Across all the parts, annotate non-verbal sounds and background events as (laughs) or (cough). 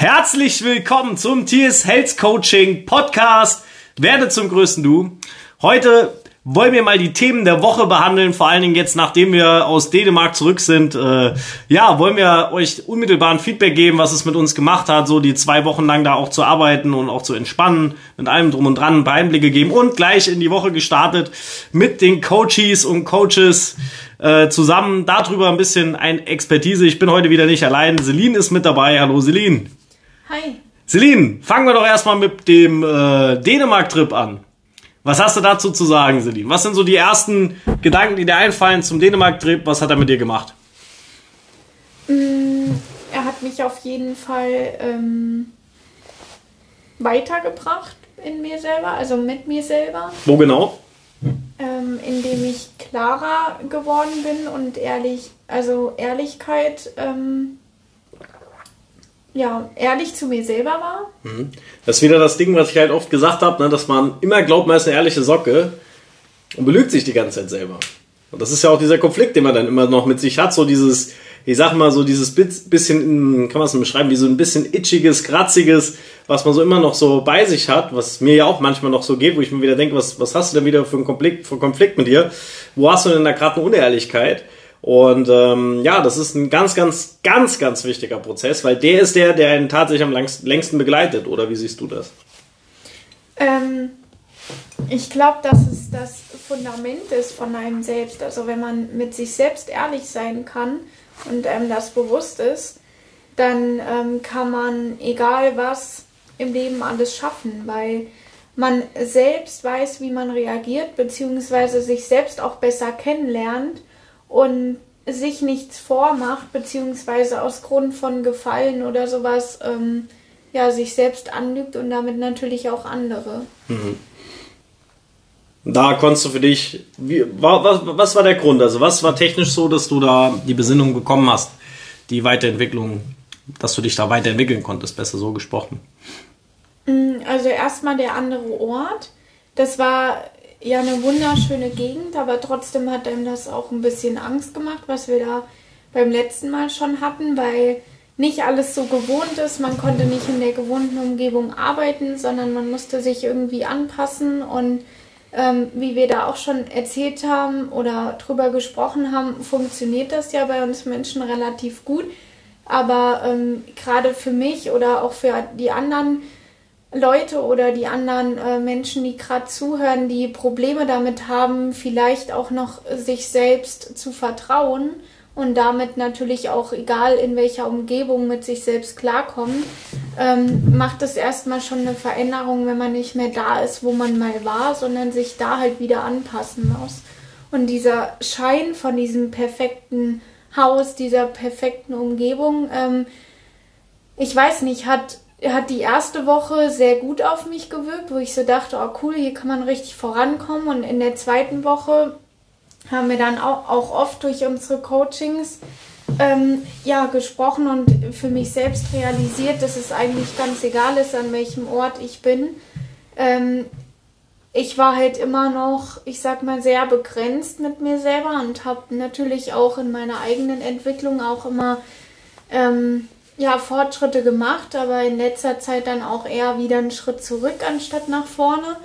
Herzlich willkommen zum TS Health Coaching Podcast. Werde zum größten Du. Heute wollen wir mal die Themen der Woche behandeln, vor allen Dingen jetzt, nachdem wir aus Dänemark zurück sind. Äh, ja, wollen wir euch unmittelbaren Feedback geben, was es mit uns gemacht hat, so die zwei Wochen lang da auch zu arbeiten und auch zu entspannen, mit allem drum und dran ein paar Einblicke geben und gleich in die Woche gestartet mit den Coaches und Coaches äh, zusammen darüber ein bisschen ein Expertise. Ich bin heute wieder nicht allein. Celine ist mit dabei. Hallo Celine. Hi. Celine, fangen wir doch erstmal mit dem äh, Dänemark-Trip an. Was hast du dazu zu sagen, Celine? Was sind so die ersten Gedanken, die dir einfallen zum Dänemark-Trip? Was hat er mit dir gemacht? Mm, er hat mich auf jeden Fall ähm, weitergebracht in mir selber, also mit mir selber. Wo genau? Ähm, indem ich klarer geworden bin und ehrlich, also Ehrlichkeit ähm, ja, ehrlich zu mir selber war. Mhm. Das ist wieder das Ding, was ich halt oft gesagt habe, ne, dass man immer glaubt, man ist eine ehrliche Socke und belügt sich die ganze Zeit selber. Und das ist ja auch dieser Konflikt, den man dann immer noch mit sich hat, so dieses, ich sag mal, so dieses bisschen, kann man es beschreiben, wie so ein bisschen itchiges, kratziges, was man so immer noch so bei sich hat, was mir ja auch manchmal noch so geht, wo ich mir wieder denke, was, was hast du denn wieder für einen Konflikt, für einen Konflikt mit dir? Wo hast du denn da gerade eine Unehrlichkeit? Und ähm, ja, das ist ein ganz, ganz, ganz, ganz wichtiger Prozess, weil der ist der, der einen tatsächlich am längsten begleitet. Oder wie siehst du das? Ähm, ich glaube, dass es das Fundament ist von einem selbst. Also wenn man mit sich selbst ehrlich sein kann und einem das bewusst ist, dann ähm, kann man, egal was, im Leben alles schaffen, weil man selbst weiß, wie man reagiert, beziehungsweise sich selbst auch besser kennenlernt und sich nichts vormacht, beziehungsweise aus Grund von Gefallen oder sowas, ähm, ja, sich selbst anlügt und damit natürlich auch andere. Mhm. Da konntest du für dich, wie, was, was war der Grund? Also was war technisch so, dass du da die Besinnung bekommen hast, die Weiterentwicklung, dass du dich da weiterentwickeln konntest, besser so gesprochen? Mm, also erstmal der andere Ort. Das war ja eine wunderschöne Gegend, aber trotzdem hat einem das auch ein bisschen Angst gemacht, was wir da beim letzten Mal schon hatten, weil nicht alles so gewohnt ist. Man konnte nicht in der gewohnten Umgebung arbeiten, sondern man musste sich irgendwie anpassen. Und ähm, wie wir da auch schon erzählt haben oder drüber gesprochen haben, funktioniert das ja bei uns Menschen relativ gut. Aber ähm, gerade für mich oder auch für die anderen Leute oder die anderen äh, Menschen, die gerade zuhören, die Probleme damit haben, vielleicht auch noch sich selbst zu vertrauen und damit natürlich auch, egal in welcher Umgebung, mit sich selbst klarkommen, ähm, macht es erstmal schon eine Veränderung, wenn man nicht mehr da ist, wo man mal war, sondern sich da halt wieder anpassen muss. Und dieser Schein von diesem perfekten Haus, dieser perfekten Umgebung, ähm, ich weiß nicht, hat hat die erste Woche sehr gut auf mich gewirkt, wo ich so dachte, oh cool, hier kann man richtig vorankommen. Und in der zweiten Woche haben wir dann auch, auch oft durch unsere Coachings ähm, ja, gesprochen und für mich selbst realisiert, dass es eigentlich ganz egal ist, an welchem Ort ich bin. Ähm, ich war halt immer noch, ich sag mal, sehr begrenzt mit mir selber und habe natürlich auch in meiner eigenen Entwicklung auch immer ähm, ja, Fortschritte gemacht, aber in letzter Zeit dann auch eher wieder einen Schritt zurück anstatt nach vorne.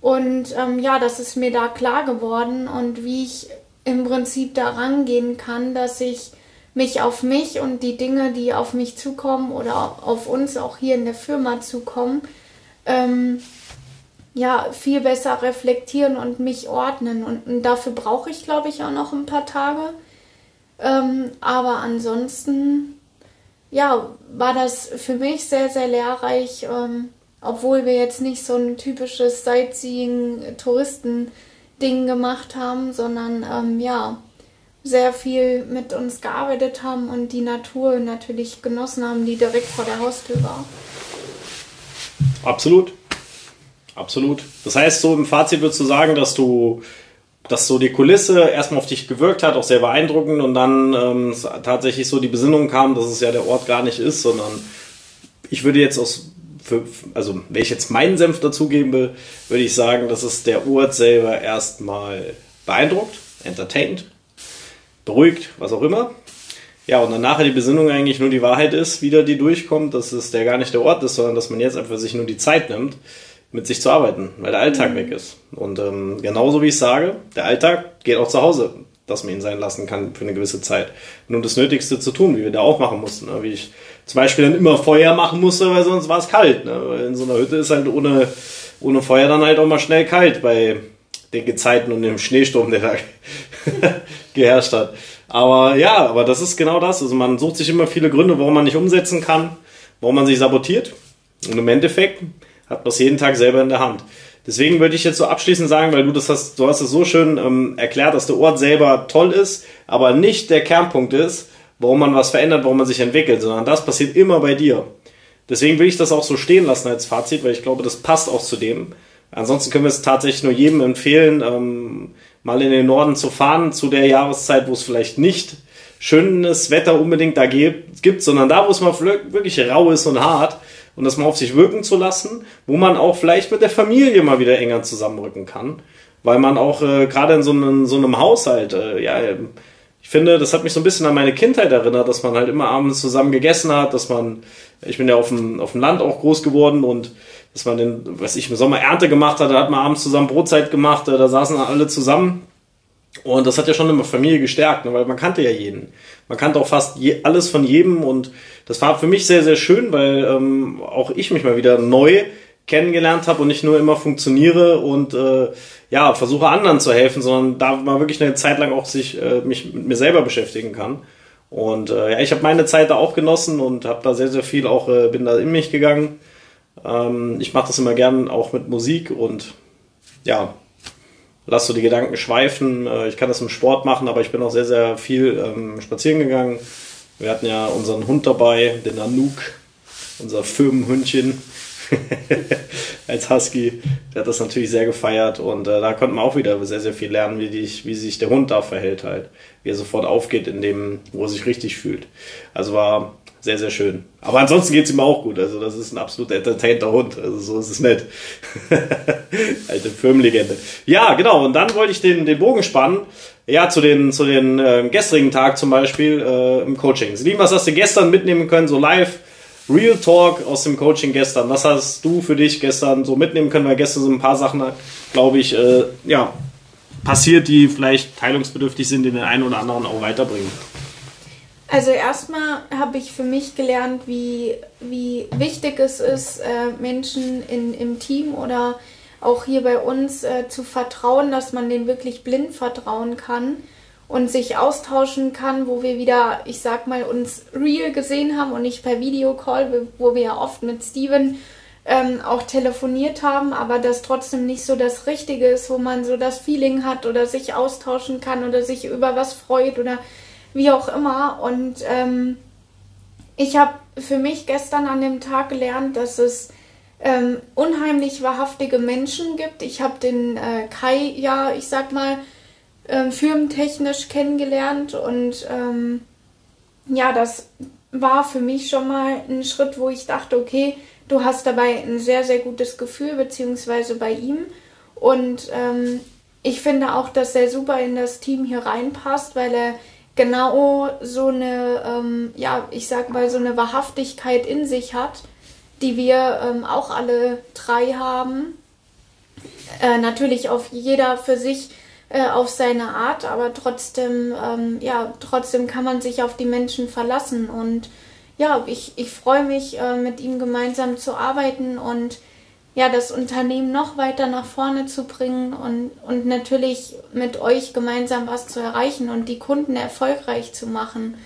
Und ähm, ja, das ist mir da klar geworden und wie ich im Prinzip da rangehen kann, dass ich mich auf mich und die Dinge, die auf mich zukommen oder auf uns auch hier in der Firma zukommen, ähm, ja, viel besser reflektieren und mich ordnen. Und, und dafür brauche ich, glaube ich, auch noch ein paar Tage. Ähm, aber ansonsten ja, war das für mich sehr, sehr lehrreich, ähm, obwohl wir jetzt nicht so ein typisches Sightseeing-Touristen-Ding gemacht haben, sondern ähm, ja, sehr viel mit uns gearbeitet haben und die Natur natürlich genossen haben, die direkt vor der Haustür war. Absolut. Absolut. Das heißt, so im Fazit würdest du sagen, dass du dass so die Kulisse erstmal auf dich gewirkt hat, auch sehr beeindruckend und dann ähm, tatsächlich so die Besinnung kam, dass es ja der Ort gar nicht ist, sondern ich würde jetzt aus, für, also wenn ich jetzt meinen Senf dazugeben will, würde ich sagen, dass es der Ort selber erstmal beeindruckt, entertained, beruhigt, was auch immer. ja, und dann nachher die Besinnung eigentlich nur die Wahrheit ist, wieder die durchkommt, dass es der gar nicht der Ort ist, sondern dass man jetzt einfach sich nur die Zeit nimmt, mit sich zu arbeiten, weil der Alltag mhm. weg ist. Und ähm, genauso wie ich sage, der Alltag geht auch zu Hause, dass man ihn sein lassen kann für eine gewisse Zeit. Nur das Nötigste zu tun, wie wir da auch machen mussten. Ne? Wie ich zum Beispiel dann immer Feuer machen musste, weil sonst war es kalt. Ne? Weil in so einer Hütte ist halt ohne, ohne Feuer dann halt auch mal schnell kalt bei den Gezeiten und dem Schneesturm, der da (laughs) geherrscht hat. Aber ja, aber das ist genau das. Also man sucht sich immer viele Gründe, warum man nicht umsetzen kann, warum man sich sabotiert. Und im Endeffekt hat man es jeden Tag selber in der Hand. Deswegen würde ich jetzt so abschließend sagen, weil du das hast, du hast es so schön ähm, erklärt, dass der Ort selber toll ist, aber nicht der Kernpunkt ist, warum man was verändert, warum man sich entwickelt, sondern das passiert immer bei dir. Deswegen will ich das auch so stehen lassen als Fazit, weil ich glaube, das passt auch zu dem. Ansonsten können wir es tatsächlich nur jedem empfehlen, ähm, mal in den Norden zu fahren, zu der Jahreszeit, wo es vielleicht nicht schönes Wetter unbedingt da gibt, sondern da, wo es mal wirklich rau ist und hart und das mal auf sich wirken zu lassen, wo man auch vielleicht mit der Familie mal wieder enger zusammenrücken kann, weil man auch äh, gerade in so einem, so einem Haushalt, äh, ja, ich finde, das hat mich so ein bisschen an meine Kindheit erinnert, dass man halt immer abends zusammen gegessen hat, dass man, ich bin ja auf dem, auf dem Land auch groß geworden und dass man den, was ich, im Sommer Ernte gemacht hat, da hat man abends zusammen Brotzeit gemacht, äh, da saßen alle zusammen. Und das hat ja schon immer Familie gestärkt, ne, weil man kannte ja jeden. Man kannte auch fast je, alles von jedem und das war für mich sehr, sehr schön, weil ähm, auch ich mich mal wieder neu kennengelernt habe und nicht nur immer funktioniere und äh, ja, versuche anderen zu helfen, sondern da mal wirklich eine Zeit lang auch sich äh, mich mit mir selber beschäftigen kann. Und äh, ja, ich habe meine Zeit da auch genossen und habe da sehr, sehr viel auch, äh, bin da in mich gegangen ähm, ich mache das immer gern auch mit Musik und ja, lass so die Gedanken schweifen. Äh, ich kann das im Sport machen, aber ich bin auch sehr, sehr viel ähm, spazieren gegangen. Wir hatten ja unseren Hund dabei, den Anouk, unser Firmenhündchen (laughs) als Husky. Der hat das natürlich sehr gefeiert und äh, da konnte man auch wieder sehr, sehr viel lernen, wie, die, wie sich der Hund da verhält halt. Wie er sofort aufgeht in dem, wo er sich richtig fühlt. Also war sehr, sehr schön. Aber ansonsten geht es ihm auch gut. Also das ist ein absolut entertainter Hund. Also so ist es nett. (laughs) Alte Firmenlegende. Ja, genau. Und dann wollte ich den, den Bogen spannen. Ja, zu den, zu den äh, gestrigen Tag zum Beispiel äh, im Coaching. Lieben, was hast du gestern mitnehmen können, so live? Real Talk aus dem Coaching gestern. Was hast du für dich gestern so mitnehmen können? Weil gestern so ein paar Sachen, glaube ich, äh, ja, passiert, die vielleicht teilungsbedürftig sind, die den einen oder anderen auch weiterbringen. Also erstmal habe ich für mich gelernt, wie, wie wichtig es ist, äh, Menschen in, im Team oder auch hier bei uns äh, zu vertrauen, dass man denen wirklich blind vertrauen kann und sich austauschen kann, wo wir wieder, ich sag mal, uns real gesehen haben und nicht per Videocall, wo wir ja oft mit Steven ähm, auch telefoniert haben, aber das trotzdem nicht so das Richtige ist, wo man so das Feeling hat oder sich austauschen kann oder sich über was freut oder wie auch immer. Und ähm, ich habe für mich gestern an dem Tag gelernt, dass es ähm, unheimlich wahrhaftige Menschen gibt. Ich habe den äh, Kai, ja, ich sag mal, äh, firmentechnisch kennengelernt und ähm, ja, das war für mich schon mal ein Schritt, wo ich dachte, okay, du hast dabei ein sehr, sehr gutes Gefühl, beziehungsweise bei ihm. Und ähm, ich finde auch, dass er super in das Team hier reinpasst, weil er genau so eine, ähm, ja, ich sag mal, so eine Wahrhaftigkeit in sich hat, die wir ähm, auch alle drei haben. Äh, natürlich auf jeder für sich äh, auf seine Art, aber trotzdem, ähm, ja, trotzdem kann man sich auf die Menschen verlassen und ja, ich, ich freue mich, äh, mit ihm gemeinsam zu arbeiten und ja, das Unternehmen noch weiter nach vorne zu bringen und, und natürlich mit euch gemeinsam was zu erreichen und die Kunden erfolgreich zu machen.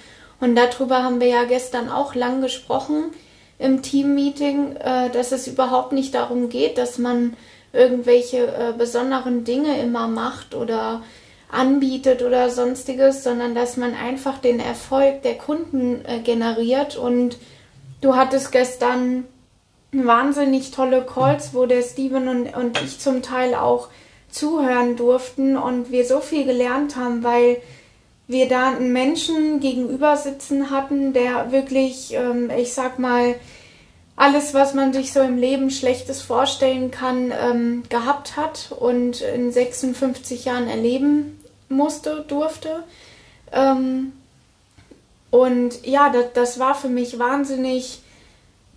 Und darüber haben wir ja gestern auch lang gesprochen im Teammeeting, äh, dass es überhaupt nicht darum geht, dass man irgendwelche äh, besonderen Dinge immer macht oder anbietet oder sonstiges, sondern dass man einfach den Erfolg der Kunden äh, generiert. Und du hattest gestern wahnsinnig tolle Calls, wo der Steven und, und ich zum Teil auch zuhören durften und wir so viel gelernt haben, weil wir da einen Menschen gegenüber sitzen hatten, der wirklich, ähm, ich sag mal, alles, was man sich so im Leben Schlechtes vorstellen kann, ähm, gehabt hat und in 56 Jahren erleben musste, durfte. Ähm, Und ja, das, das war für mich wahnsinnig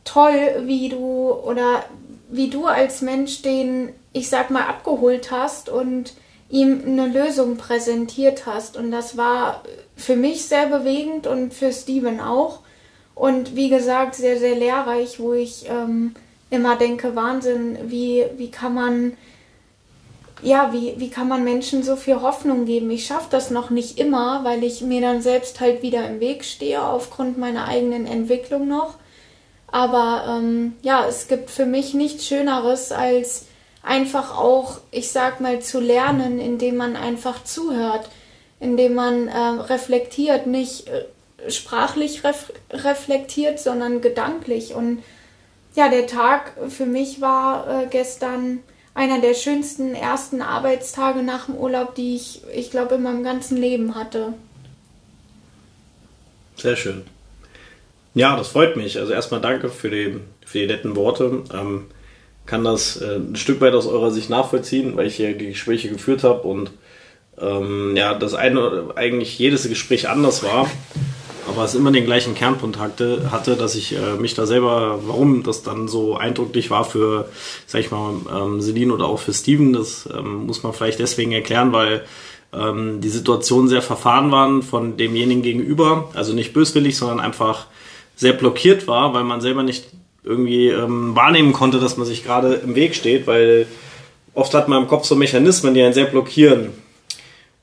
toll, wie du oder wie du als Mensch den, ich sag mal, abgeholt hast und ihm eine Lösung präsentiert hast. Und das war für mich sehr bewegend und für Steven auch. Und wie gesagt, sehr, sehr lehrreich, wo ich ähm, immer denke, Wahnsinn, wie, wie kann man, ja, wie, wie kann man Menschen so viel Hoffnung geben? Ich schaffe das noch nicht immer, weil ich mir dann selbst halt wieder im Weg stehe, aufgrund meiner eigenen Entwicklung noch. Aber ähm, ja, es gibt für mich nichts Schöneres, als einfach auch, ich sag mal, zu lernen, indem man einfach zuhört, indem man äh, reflektiert, nicht äh, sprachlich ref reflektiert, sondern gedanklich. Und ja, der Tag für mich war äh, gestern einer der schönsten ersten Arbeitstage nach dem Urlaub, die ich, ich glaube, in meinem ganzen Leben hatte. Sehr schön. Ja, das freut mich. Also erstmal danke für die, für die netten Worte. Ähm, kann das äh, ein Stück weit aus eurer Sicht nachvollziehen, weil ich hier Gespräche geführt habe und ähm, ja, das eine eigentlich jedes Gespräch anders war, aber es immer den gleichen Kernpunkt hatte, hatte dass ich äh, mich da selber, warum das dann so eindrücklich war für, sag ich mal, ähm, Celine oder auch für Steven, das ähm, muss man vielleicht deswegen erklären, weil ähm, die Situationen sehr verfahren waren von demjenigen gegenüber, also nicht böswillig, sondern einfach sehr blockiert war, weil man selber nicht irgendwie ähm, wahrnehmen konnte, dass man sich gerade im Weg steht, weil oft hat man im Kopf so Mechanismen, die einen sehr blockieren.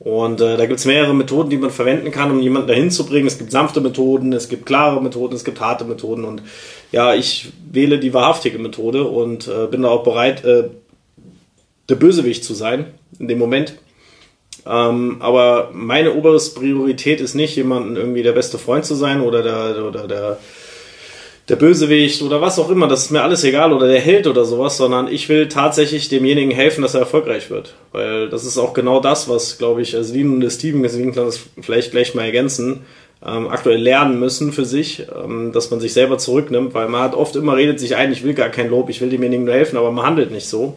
Und äh, da gibt es mehrere Methoden, die man verwenden kann, um jemanden dahin zu bringen. Es gibt sanfte Methoden, es gibt klare Methoden, es gibt harte Methoden. Und ja, ich wähle die wahrhaftige Methode und äh, bin da auch bereit, äh, der Bösewicht zu sein in dem Moment. Ähm, aber meine oberste Priorität ist nicht, jemanden irgendwie der beste Freund zu sein oder der, oder der, der Bösewicht oder was auch immer. Das ist mir alles egal oder der Held oder sowas, sondern ich will tatsächlich demjenigen helfen, dass er erfolgreich wird. Weil das ist auch genau das, was, glaube ich, Celine und Steven, deswegen kann das vielleicht gleich mal ergänzen, ähm, aktuell lernen müssen für sich, ähm, dass man sich selber zurücknimmt, weil man hat oft immer redet sich ein, ich will gar kein Lob, ich will demjenigen nur helfen, aber man handelt nicht so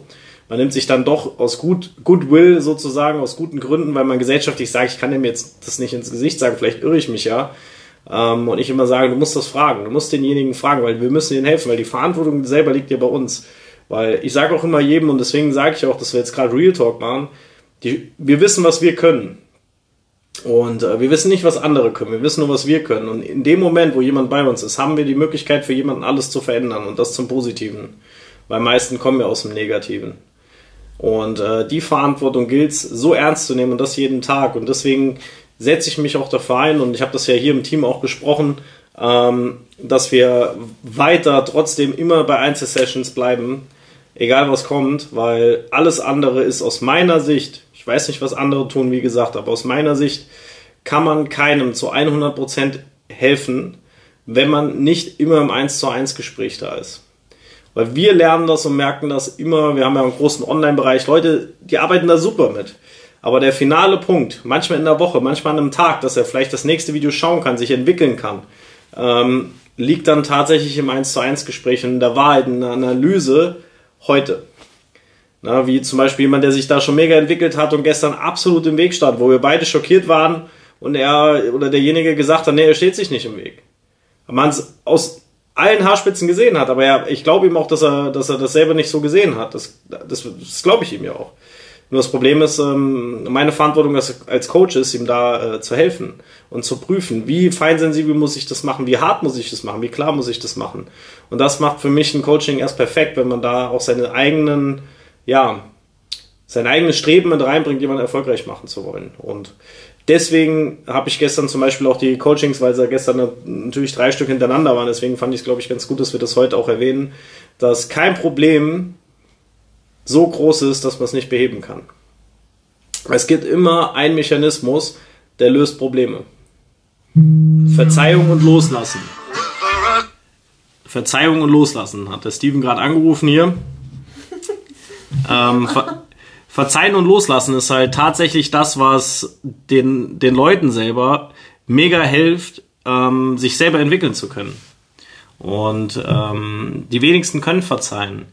man nimmt sich dann doch aus gut, Goodwill sozusagen, aus guten Gründen, weil man gesellschaftlich sagt, ich kann dem jetzt das nicht ins Gesicht sagen, vielleicht irre ich mich ja. Ähm, und ich immer sage, du musst das fragen, du musst denjenigen fragen, weil wir müssen ihnen helfen, weil die Verantwortung selber liegt ja bei uns. Weil ich sage auch immer jedem, und deswegen sage ich auch, dass wir jetzt gerade Real Talk machen, die, wir wissen, was wir können. Und äh, wir wissen nicht, was andere können, wir wissen nur, was wir können. Und in dem Moment, wo jemand bei uns ist, haben wir die Möglichkeit, für jemanden alles zu verändern und das zum Positiven. Weil meisten kommen ja aus dem Negativen. Und äh, die Verantwortung gilt es so ernst zu nehmen und das jeden Tag. Und deswegen setze ich mich auch dafür ein und ich habe das ja hier im Team auch besprochen, ähm, dass wir weiter trotzdem immer bei Einzelsessions bleiben, egal was kommt, weil alles andere ist aus meiner Sicht, ich weiß nicht, was andere tun, wie gesagt, aber aus meiner Sicht kann man keinem zu 100% helfen, wenn man nicht immer im 1 zu 1 Gespräch da ist. Weil wir lernen das und merken das immer. Wir haben ja einen großen Online-Bereich. Leute, die arbeiten da super mit. Aber der finale Punkt, manchmal in der Woche, manchmal an einem Tag, dass er vielleicht das nächste Video schauen kann, sich entwickeln kann, ähm, liegt dann tatsächlich im 1 zu 1 Gespräch und in der Wahrheit, in der Analyse heute. Na, wie zum Beispiel jemand, der sich da schon mega entwickelt hat und gestern absolut im Weg stand, wo wir beide schockiert waren und er oder derjenige gesagt hat, nee, er steht sich nicht im Weg. Man es aus allen Haarspitzen gesehen hat. Aber ja, ich glaube ihm auch, dass er, dass er das selber nicht so gesehen hat. Das, das, das glaube ich ihm ja auch. Nur das Problem ist, ähm, meine Verantwortung als, Coach ist, ihm da äh, zu helfen und zu prüfen, wie feinsensibel muss ich das machen, wie hart muss ich das machen, wie klar muss ich das machen. Und das macht für mich ein Coaching erst perfekt, wenn man da auch seine eigenen, ja, sein eigenes Streben mit reinbringt, jemanden erfolgreich machen zu wollen. Und deswegen habe ich gestern zum Beispiel auch die Coachings, weil sie gestern natürlich drei Stück hintereinander waren, deswegen fand ich es, glaube ich, ganz gut, dass wir das heute auch erwähnen, dass kein Problem so groß ist, dass man es nicht beheben kann. Es gibt immer einen Mechanismus, der löst Probleme. Verzeihung und Loslassen. Verzeihung und Loslassen hat der Steven gerade angerufen hier. Ähm, Verzeihen und Loslassen ist halt tatsächlich das, was den, den Leuten selber mega hilft, ähm, sich selber entwickeln zu können. Und ähm, die wenigsten können verzeihen.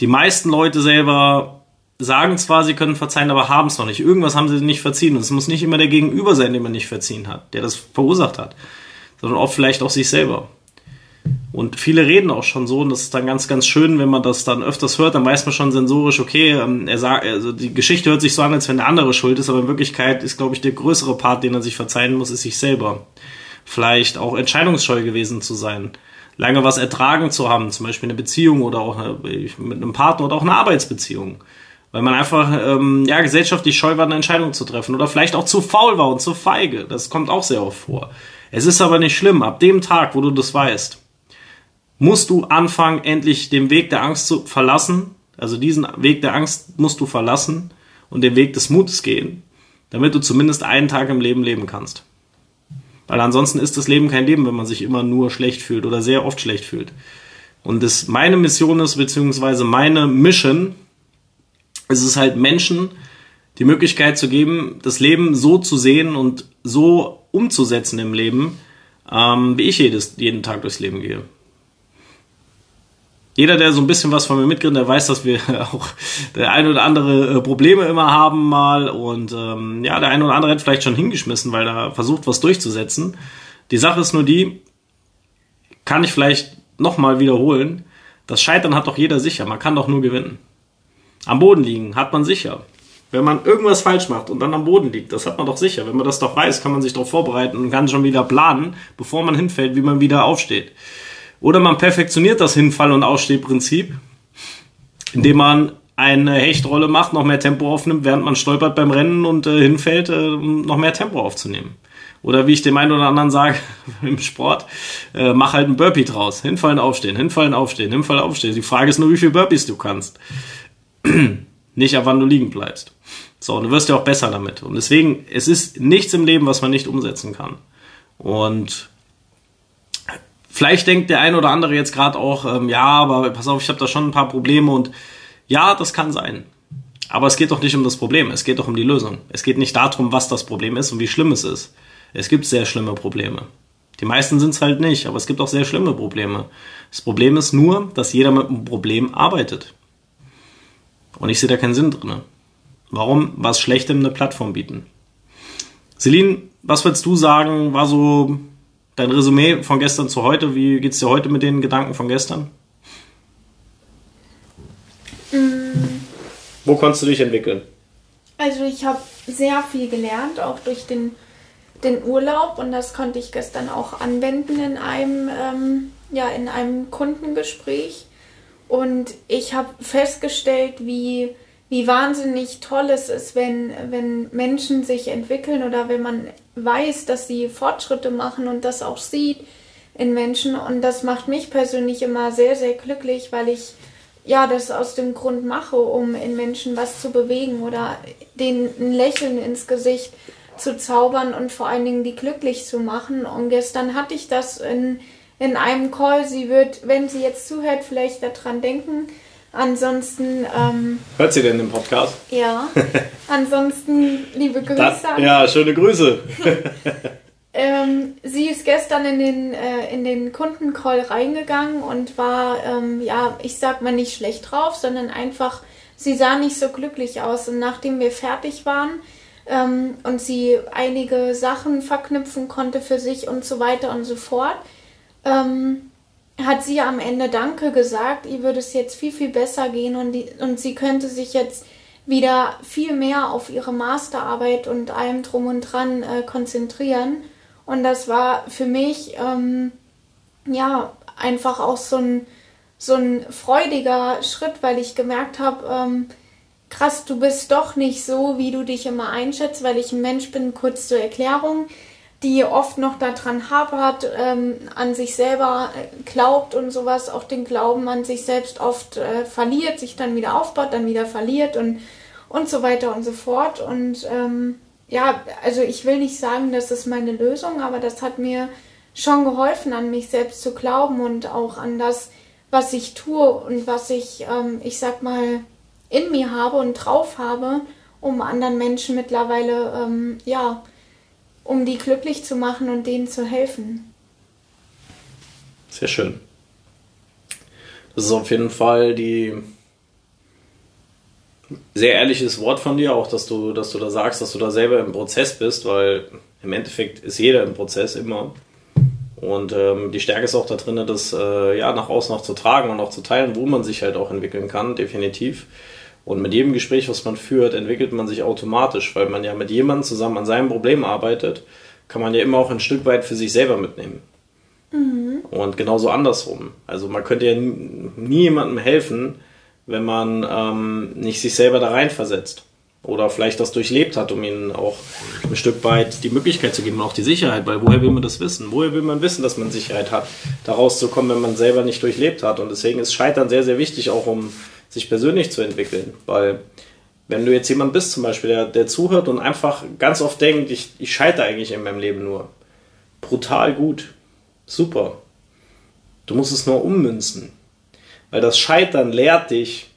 Die meisten Leute selber sagen zwar, sie können verzeihen, aber haben es noch nicht. Irgendwas haben sie nicht verziehen. Und es muss nicht immer der Gegenüber sein, den man nicht verziehen hat, der das verursacht hat. sondern oft vielleicht auch sich selber. Und viele reden auch schon so, und das ist dann ganz, ganz schön, wenn man das dann öfters hört, dann weiß man schon sensorisch, okay, ähm, er sagt, also die Geschichte hört sich so an, als wenn der andere schuld ist, aber in Wirklichkeit ist, glaube ich, der größere Part, den er sich verzeihen muss, ist sich selber. Vielleicht auch entscheidungsscheu gewesen zu sein, lange was ertragen zu haben, zum Beispiel eine Beziehung oder auch mit einem Partner oder auch eine Arbeitsbeziehung. Weil man einfach ähm, ja gesellschaftlich scheu war, eine Entscheidung zu treffen oder vielleicht auch zu faul war und zu feige. Das kommt auch sehr oft vor. Es ist aber nicht schlimm. Ab dem Tag, wo du das weißt, musst du anfangen, endlich den Weg der Angst zu verlassen. Also diesen Weg der Angst musst du verlassen und den Weg des Mutes gehen, damit du zumindest einen Tag im Leben leben kannst. Weil ansonsten ist das Leben kein Leben, wenn man sich immer nur schlecht fühlt oder sehr oft schlecht fühlt. Und das meine Mission ist, beziehungsweise meine Mission, ist es halt Menschen die Möglichkeit zu geben, das Leben so zu sehen und so umzusetzen im Leben, ähm, wie ich jedes, jeden Tag durchs Leben gehe. Jeder, der so ein bisschen was von mir mitkriegt, der weiß, dass wir (laughs) auch der ein oder andere äh, Probleme immer haben mal und ähm, ja, der eine oder andere hat vielleicht schon hingeschmissen, weil er versucht, was durchzusetzen. Die Sache ist nur die, kann ich vielleicht nochmal wiederholen, das Scheitern hat doch jeder sicher, man kann doch nur gewinnen. Am Boden liegen hat man sicher. Wenn man irgendwas falsch macht und dann am Boden liegt, das hat man doch sicher. Wenn man das doch weiß, kann man sich darauf vorbereiten und kann schon wieder planen, bevor man hinfällt, wie man wieder aufsteht. Oder man perfektioniert das Hinfall- und Ausstehprinzip, indem man eine Hechtrolle macht, noch mehr Tempo aufnimmt, während man stolpert beim Rennen und äh, hinfällt, äh, um noch mehr Tempo aufzunehmen. Oder wie ich dem einen oder anderen sage (laughs) im Sport, äh, mach halt ein Burpee draus. Hinfallen, aufstehen, hinfallen, aufstehen, hinfallen, aufstehen. Die Frage ist nur, wie viel Burpees du kannst. (clears throat) nicht ab wann du liegen bleibst. So, und du wirst ja auch besser damit. Und deswegen, es ist nichts im Leben, was man nicht umsetzen kann. Und vielleicht denkt der ein oder andere jetzt gerade auch, ähm, ja, aber pass auf, ich habe da schon ein paar Probleme und ja, das kann sein. Aber es geht doch nicht um das Problem, es geht doch um die Lösung. Es geht nicht darum, was das Problem ist und wie schlimm es ist. Es gibt sehr schlimme Probleme. Die meisten sind es halt nicht, aber es gibt auch sehr schlimme Probleme. Das Problem ist nur, dass jeder mit einem Problem arbeitet. Und ich sehe da keinen Sinn drin. Warum was Schlechtem eine Plattform bieten? Celine, was würdest du sagen, war so dein Resümee von gestern zu heute? Wie geht es dir heute mit den Gedanken von gestern? Mm. Wo konntest du dich entwickeln? Also ich habe sehr viel gelernt, auch durch den, den Urlaub und das konnte ich gestern auch anwenden in einem, ähm, ja, in einem Kundengespräch. Und ich habe festgestellt, wie, wie wahnsinnig toll es ist, wenn, wenn Menschen sich entwickeln oder wenn man weiß, dass sie Fortschritte machen und das auch sieht in Menschen. Und das macht mich persönlich immer sehr, sehr glücklich, weil ich ja das aus dem Grund mache, um in Menschen was zu bewegen oder denen ein Lächeln ins Gesicht zu zaubern und vor allen Dingen die glücklich zu machen. Und gestern hatte ich das in in einem Call. Sie wird, wenn sie jetzt zuhört, vielleicht daran denken. Ansonsten. Ähm, Hört sie denn den Podcast? Ja. (laughs) Ansonsten liebe Grüße. Das, ja, schöne Grüße. (laughs) (laughs) ähm, sie ist gestern in den, äh, in den Kundencall reingegangen und war, ähm, ja, ich sag mal nicht schlecht drauf, sondern einfach, sie sah nicht so glücklich aus. Und nachdem wir fertig waren, ähm, und sie einige Sachen verknüpfen konnte für sich und so weiter und so fort, ähm, hat sie am Ende Danke gesagt, ihr würde es jetzt viel, viel besser gehen und, die, und sie könnte sich jetzt wieder viel mehr auf ihre Masterarbeit und allem drum und dran äh, konzentrieren. Und das war für mich ähm, ja einfach auch so ein, so ein freudiger Schritt, weil ich gemerkt habe, ähm, krass, du bist doch nicht so, wie du dich immer einschätzt, weil ich ein Mensch bin, kurz zur Erklärung die oft noch daran hapert, ähm, an sich selber äh, glaubt und sowas, auch den Glauben an sich selbst oft äh, verliert, sich dann wieder aufbaut, dann wieder verliert und, und so weiter und so fort. Und ähm, ja, also ich will nicht sagen, das ist meine Lösung, aber das hat mir schon geholfen, an mich selbst zu glauben und auch an das, was ich tue und was ich, ähm, ich sag mal, in mir habe und drauf habe, um anderen Menschen mittlerweile, ähm, ja, um die glücklich zu machen und denen zu helfen. Sehr schön. Das ist auf jeden Fall die sehr ehrliches Wort von dir, auch dass du, dass du da sagst, dass du da selber im Prozess bist, weil im Endeffekt ist jeder im Prozess immer. Und ähm, die Stärke ist auch da drin, das äh, ja, nach außen auch zu tragen und auch zu teilen, wo man sich halt auch entwickeln kann, definitiv. Und mit jedem Gespräch, was man führt, entwickelt man sich automatisch, weil man ja mit jemandem zusammen an seinem Problem arbeitet, kann man ja immer auch ein Stück weit für sich selber mitnehmen. Mhm. Und genauso andersrum. Also man könnte ja nie jemandem helfen, wenn man ähm, nicht sich selber da reinversetzt oder vielleicht das durchlebt hat, um ihnen auch ein Stück weit die Möglichkeit zu geben und auch die Sicherheit, weil woher will man das wissen? Woher will man wissen, dass man Sicherheit hat, da rauszukommen, wenn man selber nicht durchlebt hat? Und deswegen ist Scheitern sehr, sehr wichtig, auch um sich persönlich zu entwickeln, weil wenn du jetzt jemand bist zum Beispiel, der, der zuhört und einfach ganz oft denkt, ich, ich scheitere eigentlich in meinem Leben nur, brutal gut, super, du musst es nur ummünzen, weil das Scheitern lehrt dich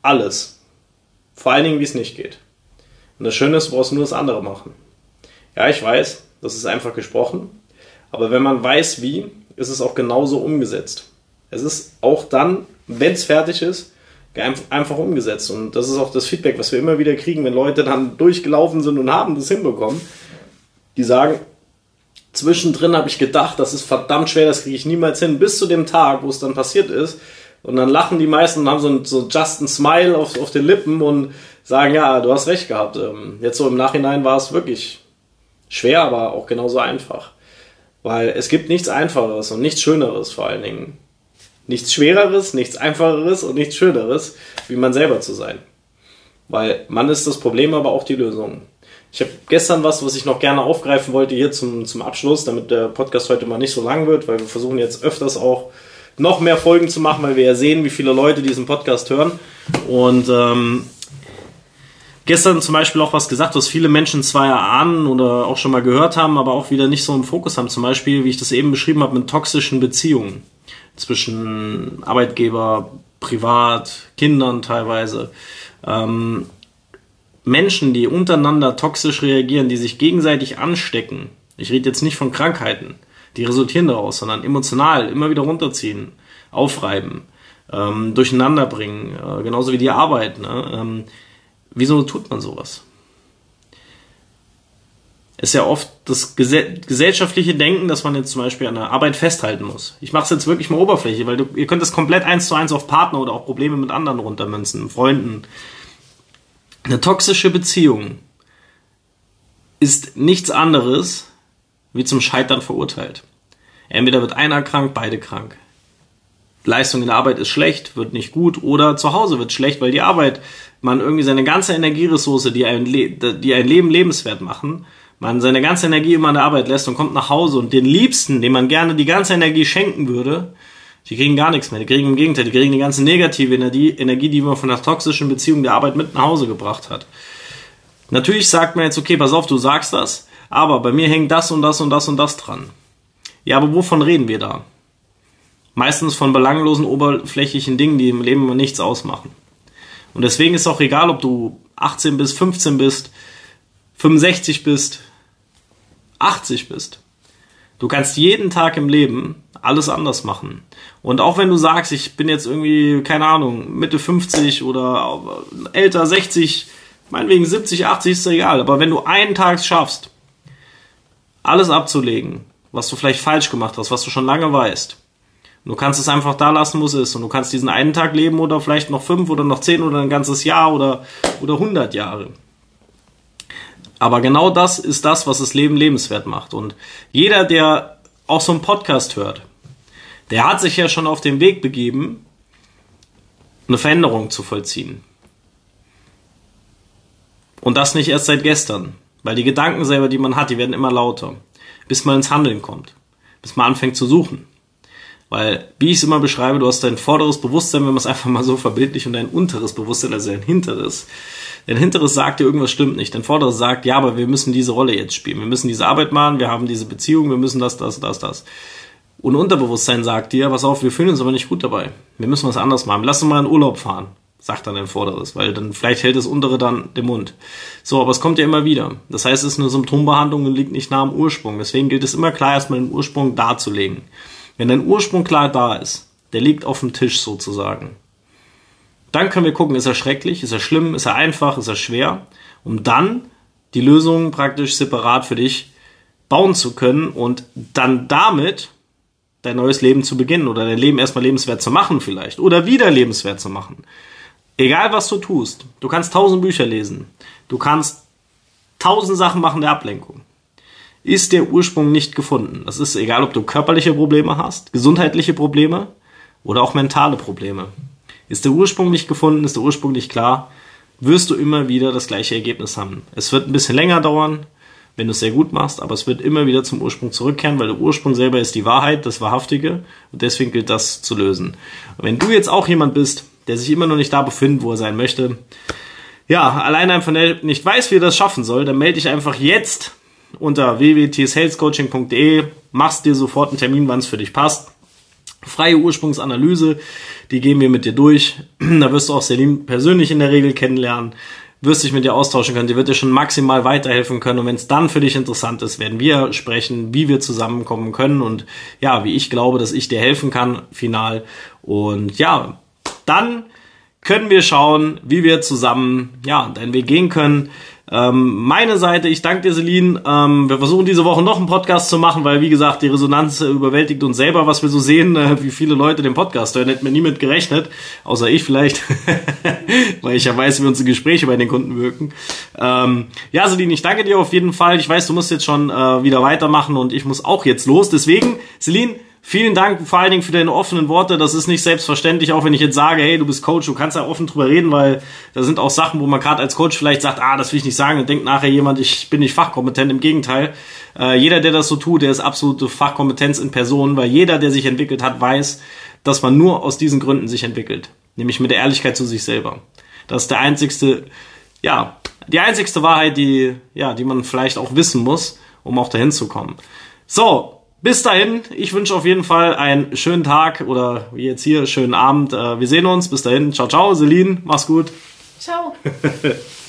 alles vor allen Dingen, wie es nicht geht. Und das Schöne ist, du brauchst nur das andere machen. Ja, ich weiß, das ist einfach gesprochen. Aber wenn man weiß, wie, ist es auch genauso umgesetzt. Es ist auch dann, wenn es fertig ist, einfach umgesetzt. Und das ist auch das Feedback, was wir immer wieder kriegen, wenn Leute dann durchgelaufen sind und haben das hinbekommen. Die sagen, zwischendrin habe ich gedacht, das ist verdammt schwer, das kriege ich niemals hin, bis zu dem Tag, wo es dann passiert ist. Und dann lachen die meisten und haben so, ein, so just Smile auf, auf den Lippen und sagen, ja, du hast recht gehabt. Ähm, jetzt so im Nachhinein war es wirklich schwer, aber auch genauso einfach. Weil es gibt nichts Einfacheres und nichts Schöneres vor allen Dingen. Nichts Schwereres, nichts Einfacheres und nichts Schöneres, wie man selber zu sein. Weil man ist das Problem, aber auch die Lösung. Ich habe gestern was, was ich noch gerne aufgreifen wollte hier zum, zum Abschluss, damit der Podcast heute mal nicht so lang wird, weil wir versuchen jetzt öfters auch noch mehr Folgen zu machen, weil wir ja sehen, wie viele Leute diesen Podcast hören. Und ähm, gestern zum Beispiel auch was gesagt, was viele Menschen zwar erahnen oder auch schon mal gehört haben, aber auch wieder nicht so im Fokus haben. Zum Beispiel, wie ich das eben beschrieben habe, mit toxischen Beziehungen zwischen Arbeitgeber, Privat, Kindern teilweise. Ähm, Menschen, die untereinander toxisch reagieren, die sich gegenseitig anstecken. Ich rede jetzt nicht von Krankheiten die resultieren daraus, sondern emotional immer wieder runterziehen, aufreiben, ähm, durcheinander bringen, äh, genauso wie die Arbeit. Ne? Ähm, wieso tut man sowas? Ist ja oft das gesellschaftliche Denken, dass man jetzt zum Beispiel an der Arbeit festhalten muss. Ich mache es jetzt wirklich mal Oberfläche, weil du, ihr könnt das komplett eins zu eins auf Partner oder auch Probleme mit anderen runtermünzen, Freunden. Eine toxische Beziehung ist nichts anderes wie zum Scheitern verurteilt. Entweder wird einer krank, beide krank. Leistung in der Arbeit ist schlecht, wird nicht gut oder zu Hause wird schlecht, weil die Arbeit, man irgendwie seine ganze Energieressource, die ein, Le die ein Leben lebenswert machen, man seine ganze Energie immer an der Arbeit lässt und kommt nach Hause und den Liebsten, dem man gerne die ganze Energie schenken würde, die kriegen gar nichts mehr. Die kriegen im Gegenteil, die kriegen die ganze negative Energie, Energie, die man von der toxischen Beziehung der Arbeit mit nach Hause gebracht hat. Natürlich sagt man jetzt, okay, pass auf, du sagst das, aber bei mir hängt das und das und das und das dran. Ja, aber wovon reden wir da? Meistens von belanglosen, oberflächlichen Dingen, die im Leben nichts ausmachen. Und deswegen ist auch egal, ob du 18 bist, 15 bist, 65 bist, 80 bist. Du kannst jeden Tag im Leben alles anders machen. Und auch wenn du sagst, ich bin jetzt irgendwie, keine Ahnung, Mitte 50 oder älter, 60, meinetwegen 70, 80, ist egal. Aber wenn du einen Tag schaffst, alles abzulegen, was du vielleicht falsch gemacht hast, was du schon lange weißt. Du kannst es einfach da lassen, wo es ist. Und du kannst diesen einen Tag leben oder vielleicht noch fünf oder noch zehn oder ein ganzes Jahr oder, oder hundert Jahre. Aber genau das ist das, was das Leben lebenswert macht. Und jeder, der auch so einen Podcast hört, der hat sich ja schon auf den Weg begeben, eine Veränderung zu vollziehen. Und das nicht erst seit gestern. Weil die Gedanken selber, die man hat, die werden immer lauter bis man ins Handeln kommt, bis man anfängt zu suchen. Weil, wie ich es immer beschreibe, du hast dein vorderes Bewusstsein, wenn man es einfach mal so verbildlich, und dein unteres Bewusstsein, also dein hinteres. Dein hinteres sagt dir, irgendwas stimmt nicht. Dein vorderes sagt, ja, aber wir müssen diese Rolle jetzt spielen. Wir müssen diese Arbeit machen, wir haben diese Beziehung, wir müssen das, das, das, das. Und Unterbewusstsein sagt dir, pass auf, wir fühlen uns aber nicht gut dabei. Wir müssen was anderes machen. Lass uns mal in Urlaub fahren sagt dann dein Vorderes, weil dann vielleicht hält das Untere dann den Mund. So, aber es kommt ja immer wieder. Das heißt, es ist eine Symptombehandlung und liegt nicht nah am Ursprung. Deswegen gilt es immer klar, erstmal den Ursprung darzulegen. Wenn dein Ursprung klar da ist, der liegt auf dem Tisch sozusagen. Dann können wir gucken, ist er schrecklich, ist er schlimm, ist er einfach, ist er schwer, um dann die Lösung praktisch separat für dich bauen zu können und dann damit dein neues Leben zu beginnen oder dein Leben erstmal lebenswert zu machen vielleicht oder wieder lebenswert zu machen. Egal was du tust, du kannst tausend Bücher lesen, du kannst tausend Sachen machen der Ablenkung. Ist der Ursprung nicht gefunden? Das ist egal, ob du körperliche Probleme hast, gesundheitliche Probleme oder auch mentale Probleme. Ist der Ursprung nicht gefunden, ist der Ursprung nicht klar, wirst du immer wieder das gleiche Ergebnis haben. Es wird ein bisschen länger dauern, wenn du es sehr gut machst, aber es wird immer wieder zum Ursprung zurückkehren, weil der Ursprung selber ist die Wahrheit, das Wahrhaftige und deswegen gilt das zu lösen. Und wenn du jetzt auch jemand bist, der sich immer noch nicht da befindet, wo er sein möchte, ja, allein einfach nicht weiß, wie er das schaffen soll, dann melde dich einfach jetzt unter www.tsalescoaching.de, machst dir sofort einen Termin, wann es für dich passt. Freie Ursprungsanalyse, die gehen wir mit dir durch. (clears throat) Da wirst du auch Selim persönlich in der Regel kennenlernen wirst dich mit dir austauschen können, die wird dir schon maximal weiterhelfen können. Und wenn es dann für dich interessant ist, werden wir sprechen, wie wir zusammenkommen können und ja, wie ich glaube, dass ich dir helfen kann, final. Und ja, dann können wir schauen, wie wir zusammen ja deinen Weg gehen können. Ähm, meine Seite, ich danke dir, Celine. Ähm, wir versuchen diese Woche noch einen Podcast zu machen, weil, wie gesagt, die Resonanz überwältigt uns selber, was wir so sehen, äh, wie viele Leute den Podcast hören. Hätten wir nie mit gerechnet, außer ich vielleicht, (laughs) weil ich ja weiß, wie unsere Gespräche bei den Kunden wirken. Ähm, ja, Celine, ich danke dir auf jeden Fall. Ich weiß, du musst jetzt schon äh, wieder weitermachen und ich muss auch jetzt los. Deswegen, Celine, Vielen Dank vor allen Dingen für deine offenen Worte. Das ist nicht selbstverständlich, auch wenn ich jetzt sage, hey, du bist Coach, du kannst ja offen drüber reden, weil da sind auch Sachen, wo man gerade als Coach vielleicht sagt, ah, das will ich nicht sagen und denkt nachher jemand, ich bin nicht fachkompetent. Im Gegenteil, äh, jeder, der das so tut, der ist absolute Fachkompetenz in Person, weil jeder, der sich entwickelt hat, weiß, dass man nur aus diesen Gründen sich entwickelt. Nämlich mit der Ehrlichkeit zu sich selber. Das ist der einzigste, ja, die einzigste Wahrheit, die, ja, die man vielleicht auch wissen muss, um auch dahin zu kommen. So, bis dahin, ich wünsche auf jeden Fall einen schönen Tag oder wie jetzt hier, schönen Abend. Äh, wir sehen uns. Bis dahin. Ciao, ciao. Celine, mach's gut. Ciao. (laughs)